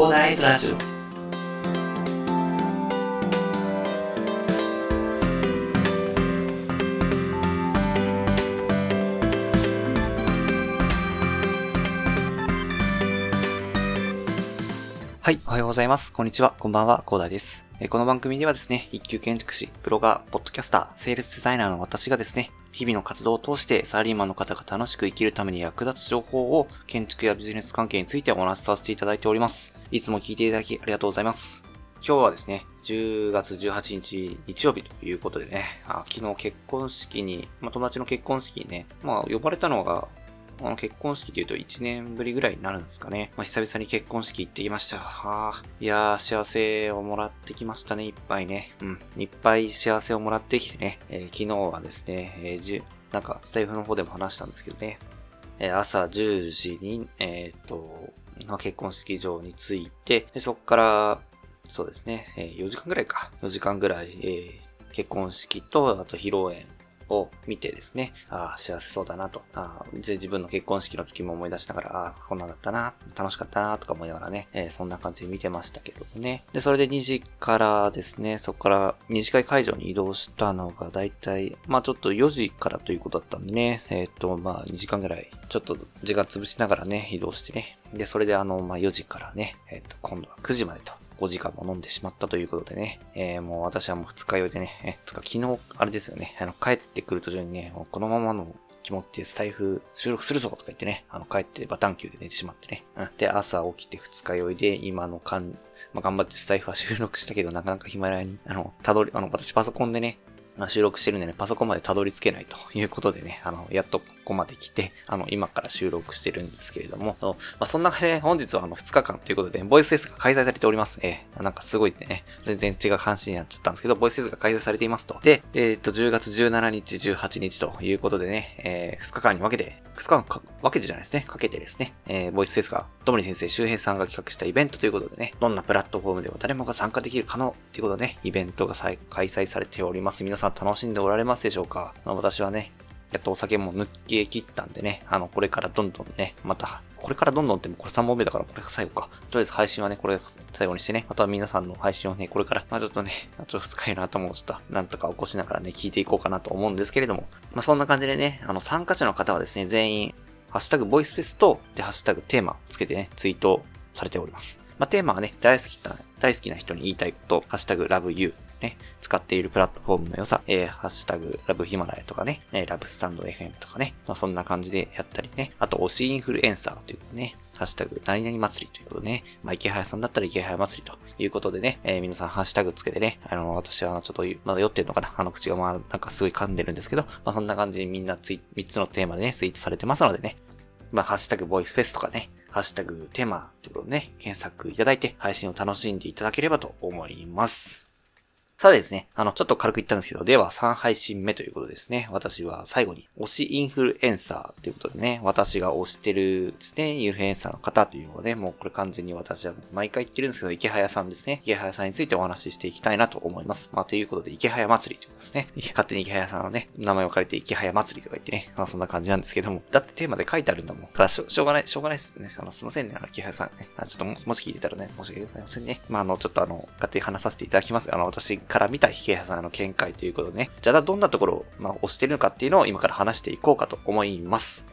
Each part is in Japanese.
コーダーイズラジオはい、おはようございます。こんにちは。こんばんは。コーダです。えこの番組ではですね、一級建築士、プロガー、ポッドキャスター、セールスデザイナーの私がですね、日々の活動を通してサラリーマンの方が楽しく生きるために役立つ情報を建築やビジネス関係についてお話しさせていただいております。いつも聞いていただきありがとうございます。今日はですね、10月18日日曜日ということでね、あ昨日結婚式に、まあ、友達の結婚式にね、まあ呼ばれたのがあの結婚式で言うと1年ぶりぐらいになるんですかね。まあ、久々に結婚式行ってきました。はあ、いやー、幸せをもらってきましたね、いっぱいね。うん、いっぱい幸せをもらってきてね。えー昨日はですね、えーじゅなんかスタイフの方でも話したんですけどね。えー朝10時に、えっと、まあ結婚式場に着いて、でそこから、そうですね、え4時間ぐらいか。4時間ぐらい、え結婚式と、あと披露宴を見てですね、ああ、幸せそうだなと。あで自分の結婚式の時も思い出しながら、ああ、こんなんだったな、楽しかったな、とか思いながらね、えーそんな感じで見てましたけどね。で、それで2時からですね、そこから二次会会場に移動したのがだいたい、まあちょっと4時からということだったんでね、えーと、まあ2時間ぐらい、ちょっと時間潰しながらね、移動してね。で、それであの、まあ4時からね、えーと、今度は9時までと。5時間も飲んでしまったということでね、えー、もう私はもう二日酔いでね、えつか昨日、あれですよね、あの、帰ってくる途中にね、もうこのままの気持ちでスタイフ収録するぞとか言ってね、あの、帰ってバタンキューで寝てしまってね。うん。で、朝起きて二日酔いで、今の間、まあ、頑張ってスタイフは収録したけど、なかなかヒマラヤに、あの、たどり、あの、私パソコンでね、収録してるんでね、パソコンまでたどり着けないということでね、あの、やっとここまで来て、あの、今から収録してるんですけれども、まあ、そんな感じで本日はあの、2日間ということで、ボイスフェスが開催されております。えーなんかすごいね、全然違う話になっちゃったんですけど、ボイスフェスが開催されていますと。で、えーっと、10月17日、18日ということでね、え2日間に分けて、2日間か分けてじゃないですね、かけてですね、えーボイスフェスが、ともり先生、周平さんが企画したイベントということでね、どんなプラットフォームでも誰もが参加できる可能ということでね、イベントが再開催されております。皆さん楽しんでおられますでしょうか、私はね、やっとお酒も抜け切ったんでね、あの、これからどんどんね、また、これからどんどんってもこれ3本目だからこれが最後か。とりあえず配信はね、これが最後にしてね、あとは皆さんの配信をね、これから、まあちょっとね、あと2日いなと思うちょっと、なんとか起こしながらね、聞いていこうかなと思うんですけれども、まあそんな感じでね、あの、参加者の方はですね、全員、ハッシュタグボイスフェスと、で、ハッシュタグテーマつけてね、ツイートされております。まあテーマはね、大好きな、大好きな人に言いたいこと、ハッシュタグラブユー、ね、使っているプラットフォームの良さ、えー、ハッシュタグラブヒマラヤとかね、えーラブスタンド FM とかね、まあ、そんな感じでやったりね、あと推しインフルエンサーというね、ハッシュタグ何々祭りということでね、まあ、池早さんだったら池早祭りということでね、えー皆さんハッシュタグつけてね、あの、私はちょっとまだ酔ってるのかなあの口がまあなんかすごい噛んでるんですけど、まあそんな感じでみんなツイ3つのテーマでね、ツイートされてますのでね、まあ、ハッシュタグボイスフェスとかね、ハッシュタグテーマということでね、検索いただいて配信を楽しんでいただければと思います。さあですね、あの、ちょっと軽く言ったんですけど、では3配信目ということですね。私は最後に、推しインフルエンサーということでね、私が推してるですね、インフルエンサーの方というのをね、もうこれ完全に私は毎回言ってるんですけど、池早さんですね。池早さんについてお話ししていきたいなと思います。まあ、ということで、池早祭りということですね。勝手に池早さんのね、名前を借りて池早祭りとか言ってね、まあそんな感じなんですけども、だってテーマで書いてあるんだもん。だからしょしょうがない、しょうがないですね。あの、すいませんね、あの、池早さんね。あちょっとももし聞いてたらね、申し訳ございませんね。まあ、あの、ちょっとあの、勝手に話させていただきます。あの、私から見た池早さんの見解ということでね、じゃあどんなところを、まあ、推してるのかっていうのを今から話していこうかと思います。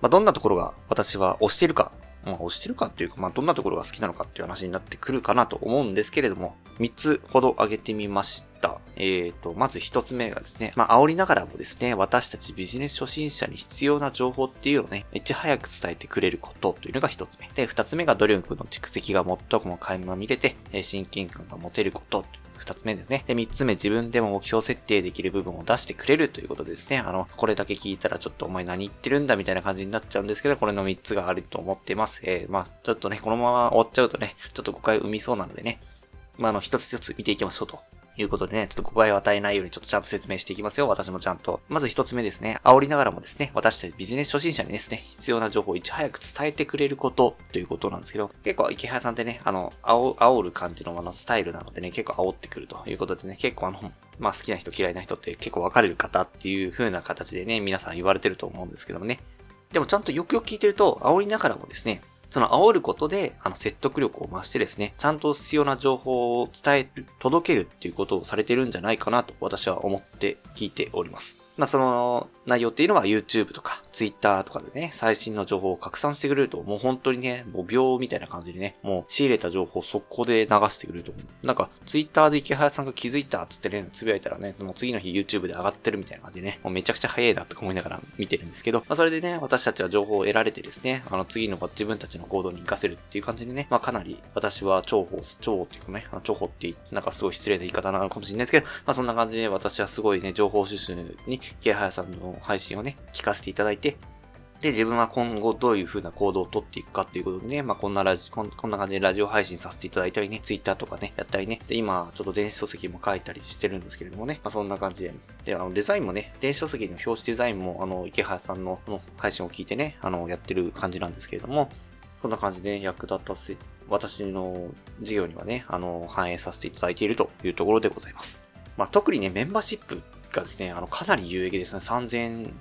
まあ、どんなところが私は推してるか、まあ、推してるかっていうか、まあ、どんなところが好きなのかっていう話になってくるかなと思うんですけれども、3つほど挙げてみました。えーと、まず1つ目がですね、まあ、煽りながらもですね、私たちビジネス初心者に必要な情報っていうのをね、いち早く伝えてくれることというのが1つ目。で、2つ目が努力の蓄積が最も垣間見れて、え親近感が持てること二つ目ですね。で、三つ目、自分でも目標設定できる部分を出してくれるということですね。あの、これだけ聞いたらちょっとお前何言ってるんだみたいな感じになっちゃうんですけど、これの三つがあると思ってます。えー、まあちょっとね、このまま終わっちゃうとね、ちょっと誤解を生みそうなのでね、まあ、あの、一つ一つ見ていきましょうと。いうことでね、ちょっと誤解を与えないようにちょっとちゃんと説明していきますよ。私もちゃんと。まず一つ目ですね。煽りながらもですね、私たちビジネス初心者にですね、必要な情報をいち早く伝えてくれることということなんですけど、結構池原さんってね、あの、煽煽る感じのあのスタイルなのでね、結構煽ってくるということでね、結構あの、まあ好きな人嫌いな人って結構分かれる方っていう風な形でね、皆さん言われてると思うんですけどもね。でもちゃんとよくよく聞いてると、煽りながらもですね、その煽ることで、あの、説得力を増してですね、ちゃんと必要な情報を伝える、届けるっていうことをされてるんじゃないかなと私は思って聞いております。まあ、その内容っていうのは YouTube とか Twitter とかでね、最新の情報を拡散してくれると、もう本当にね、もう秒みたいな感じでね、もう仕入れた情報を速攻で流してくれると思う。なんか、Twitter で池早さんが気づいたっつってね、つぶやいたらね、もう次の日 YouTube で上がってるみたいな感じでね、もうめちゃくちゃ早いなとか思いながら見てるんですけど、まあ、それでね、私たちは情報を得られてですね、あの次の自分たちの行動に活かせるっていう感じでね、まあかなり私は重宝、重宝っていうかね、重宝ってなんかすごい失礼な言い方なのかもしれないですけど、まあそんな感じで私はすごいね、情報収集に池早さんの配信をね、聞かせていただいて、で、自分は今後どういう風な行動をとっていくかっていうことでね、まあ、こんなラジこん、こんな感じでラジオ配信させていただいたりね、ツイッターとかね、やったりね、で、今、ちょっと電子書籍も書いたりしてるんですけれどもね、まあ、そんな感じで、で、あの、デザインもね、電子書籍の表紙デザインも、あの、池原さんのの配信を聞いてね、あの、やってる感じなんですけれども、そんな感じで、ね、役立たせ、私の事業にはね、あの、反映させていただいているというところでございます。まあ、特にね、メンバーシップがですね、あの、かなり有益ですね。3000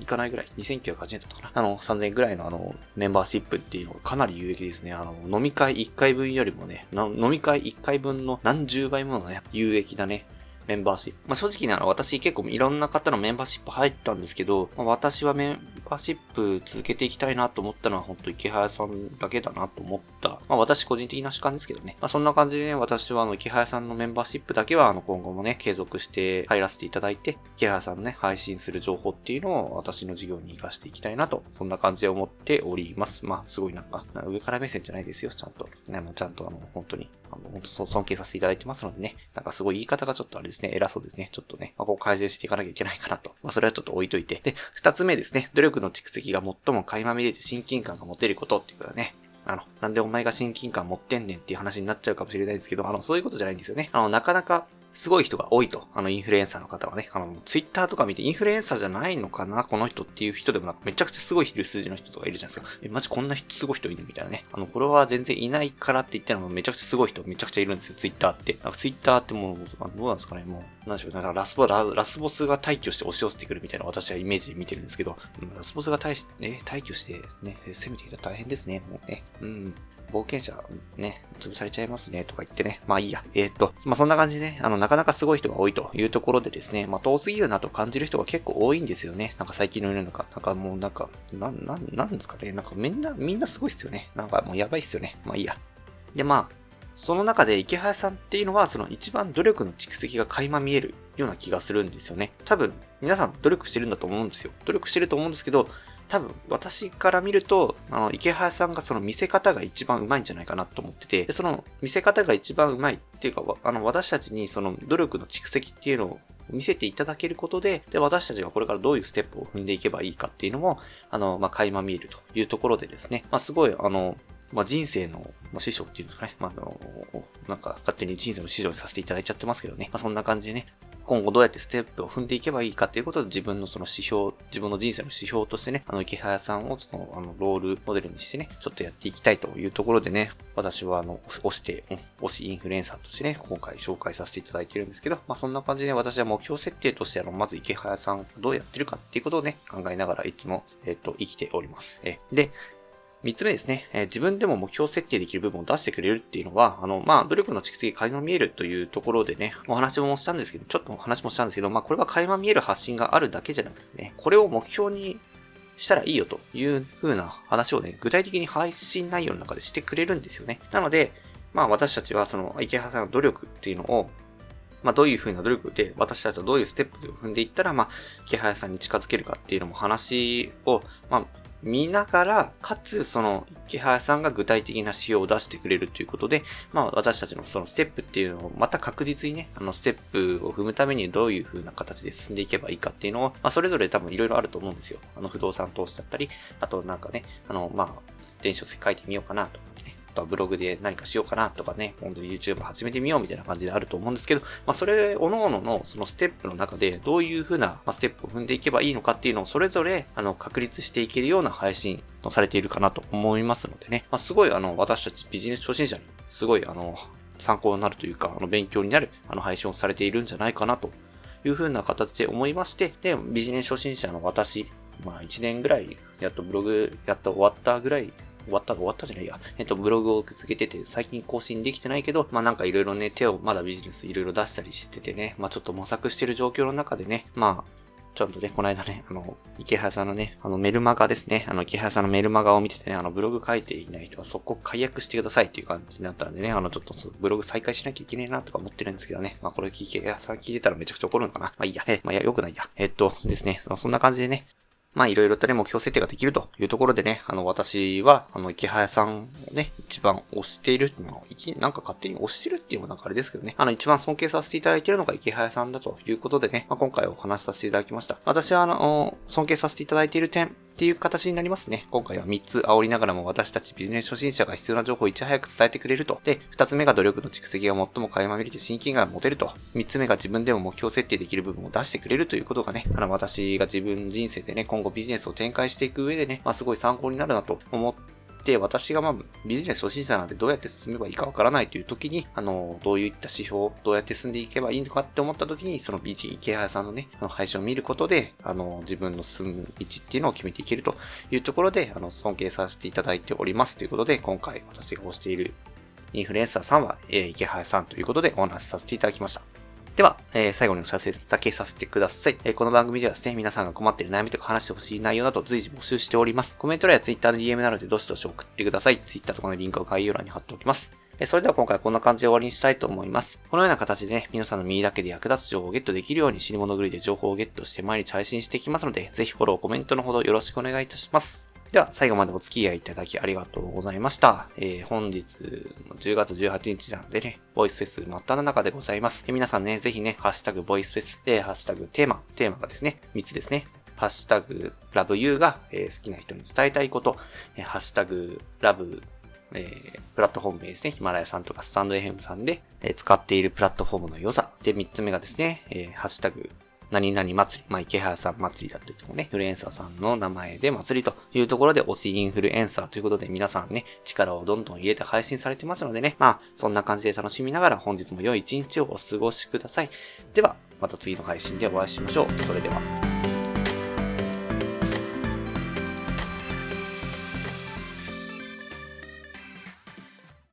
いかないぐらい、2980円だったかな。あの、3000円ぐらいのあの、メンバーシップっていうのがかなり有益ですね。あの、飲み会1回分よりもね、飲み会1回分の何十倍ものね、有益だね、メンバーシップ。まあ、正直なの私結構いろんな方のメンバーシップ入ったんですけど、まあ、私はメンバーシップ続けていきたいなと思ったのは本当池早さんだけだなと思った。まあ、私個人的な主観ですけどね。まあ、そんな感じでね、私はあの池早さんのメンバーシップだけはあの今後もね、継続して入らせていただいて、池早さんのね、配信する情報っていうのを私の事業に活かしていきたいなと、そんな感じで思っております。まあ、すごいなんか、上から目線じゃないですよ、ちゃんと。ね、もうちゃんとあの、本当に、あの、本当尊敬させていただいてますのでね、なんかすごい言い方がちょっとあれですね、偉そうですね。ちょっとね、まあ、こう改善していかなきゃいけないかなと。まあ、それはちょっと置いといて。で、二つ目ですね、努力の蓄積が最も垣間見れて親近感が持てることっていうことだね。あの、なんでお前が親近感持ってんねんっていう話になっちゃうかもしれないですけど、あの、そういうことじゃないんですよね。あの、なかなかすごい人が多いと。あの、インフルエンサーの方はね。あの、ツイッターとか見て、インフルエンサーじゃないのかな？この人っていう人でもなく、めちゃくちゃすごいる数字の人とかいるじゃないですか。え、マジこんな人、すごい人いるみたいなね。あの、これは全然いないからって言ったらめちゃくちゃすごい人めちゃくちゃいるんですよ、ツイッターって。なんかツイッターってもう、どうなんですかね、もう。なんでしょう、なんかラスボラ、ラスボスが退去して押し寄せてくるみたいな私はイメージで見てるんですけど、うん、ラスボスが退し、ね、退去してね、攻めていたら大変ですね、もうね。うん。冒険者ね、潰されちゃいますね、とか言ってね。まあいいや。えー、っと、まあそんな感じでね、あの、なかなかすごい人が多いというところでですね、まあ遠すぎるなと感じる人が結構多いんですよね。なんか最近の世の中。なんかもうなんか、なん、なん、なんですかね。なんかみんな、みんなすごいっすよね。なんかもうやばいっすよね。まあいいや。で、まあ、その中で池早さんっていうのは、その一番努力の蓄積が垣間見えるような気がするんですよね。多分、皆さん努力してるんだと思うんですよ。努力してると思うんですけど、多分、私から見ると、あの、池原さんがその見せ方が一番うまいんじゃないかなと思ってて、でその見せ方が一番うまいっていうか、あの、私たちにその努力の蓄積っていうのを見せていただけることで、で、私たちがこれからどういうステップを踏んでいけばいいかっていうのも、あの、まあ、垣間見えるというところでですね、まあ、すごい、あの、まあ、人生の、まあ、師匠っていうんですかね。まあ、あの、なんか勝手に人生の師匠にさせていただいちゃってますけどね。まあ、そんな感じでね、今後どうやってステップを踏んでいけばいいかっていうことで自分のその指標、自分の人生の指標としてね、あの、池早さんをその、あの、ロールモデルにしてね、ちょっとやっていきたいというところでね、私はあの、押して、うん、押しインフルエンサーとしてね、今回紹介させていただいているんですけど、まあそんな感じで私は目標設定としてあの、まず池早さんどうやってるかっていうことをね、考えながらいつも、えっ、と、生きております。え、で、三つ目ですね、えー、自分でも目標設定できる部分を出してくれるっていうのは、あの、まあ、努力の蓄積垣間見えるというところでね、お話もしたんですけど、ちょっとお話もしたんですけど、まあ、これは垣間見える発信があるだけじゃなくてね、これを目標にしたらいいよという風な話をね、具体的に配信内容の中でしてくれるんですよね。なので、まあ私たちはその池原さんの努力っていうのを、まあどういう風な努力で私たちはどういうステップを踏んでいったら、まあ池原さんに近づけるかっていうのも話を、まあ見ながら、かつ、その、池原さんが具体的な仕様を出してくれるということで、まあ、私たちのそのステップっていうのを、また確実にね、あの、ステップを踏むためにどういう風な形で進んでいけばいいかっていうのを、まあ、それぞれ多分いろいろあると思うんですよ。あの、不動産投資だったり、あとなんかね、あの、まあ、電子書籍書いてみようかなととはブログで何かしようかなとかね、今度 YouTube 始めてみようみたいな感じであると思うんですけど、まあそれ、各々のそのステップの中でどういう風なステップを踏んでいけばいいのかっていうのをそれぞれあの確立していけるような配信をされているかなと思いますのでね、まあすごいあの私たちビジネス初心者にすごいあの参考になるというか、あの勉強になるあの配信をされているんじゃないかなという風な形で思いまして、で、ビジネス初心者の私、まあ1年ぐらい、やっとブログやっと終わったぐらい終わった終わったじゃないや。えっと、ブログを続けてて、最近更新できてないけど、まあなんかいろいろね、手をまだビジネスいろいろ出したりしててね、まあちょっと模索してる状況の中でね、まあ、ちょっとね、この間ね、あの、池原さんのね、あのメルマガですね。あの、池原さんのメルマガを見ててね、あの、ブログ書いていない人は速攻解約してくださいっていう感じになったんでね、あの、ちょっとブログ再開しなきゃいけねえなとか思ってるんですけどね。まあ、これ池原さん聞いてたらめちゃくちゃ怒るのかな。まあいいや、え、まあいや、よくないや。えっとですね、そそんな感じでね、まあいろいろとね、目標設定ができるというところでね、あの、私は、あの、池早さんをね、一番推している、まあ、なんか勝手に推してるっていうのもなんかあれですけどね、あの、一番尊敬させていただいているのが池早さんだということでね、まあ、今回お話しさせていただきました。私は、あの、尊敬させていただいている点っていう形になりますね。今回は3つ煽りながらも私たちビジネス初心者が必要な情報をいち早く伝えてくれると。で、2つ目が努力の蓄積が最も垣間見れて親近感が持てると。3つ目が自分でも目標設定できる部分を出してくれるということがね、あの、私が自分人生でね、今後ビジネスを展開していく上でね、まあ、すごい参考になるなと思って、私がまあ、ビジネス初心者なんでどうやって進めばいいかわからないという時に、あの、どういった指標、どうやって進んでいけばいいのかって思った時に、その BG 池原さんのね、あの配信を見ることで、あの、自分の進む道っていうのを決めていけるというところで、あの、尊敬させていただいておりますということで、今回私が推しているインフルエンサーさんは、えー、池原さんということでお話しさせていただきました。では、えー、最後にお知らせだけさせてください。えー、この番組ではですね、皆さんが困っている悩みとか話してほしい内容など随時募集しております。コメント欄や Twitter の DM などでどしどし送ってください。Twitter とかのリンクを概要欄に貼っておきます。え、それでは今回はこんな感じで終わりにしたいと思います。このような形でね、皆さんの耳だけで役立つ情報をゲットできるように死に物狂いで情報をゲットして毎日配信していきますので、ぜひフォロー、コメントのほどよろしくお願いいたします。では、最後までお付き合いいただきありがとうございました。えー、本日、10月18日なのでね、ボイスフェス真っ只中でございます。皆さんね、ぜひね、ハッシュタグボイスフェスで、ハッシュタグテーマ、テーマがですね、3つですね。ハッシュタグラブユーが、えー、好きな人に伝えたいこと、えー、ハッシュタグラブえー、プラットフォーム名ですね。ヒマラヤさんとかスタンド FM さんで、えー、使っているプラットフォームの良さ。で、3つ目がですね、えー、ハッシュタグ何々祭り、まあ、池原さん祭りだったりとかね、インフルエンサーさんの名前で祭りというところで推しインフルエンサーということで皆さんね、力をどんどん入れて配信されてますのでね、まあ、そんな感じで楽しみながら本日も良い一日をお過ごしください。では、また次の配信でお会いしましょう。それでは。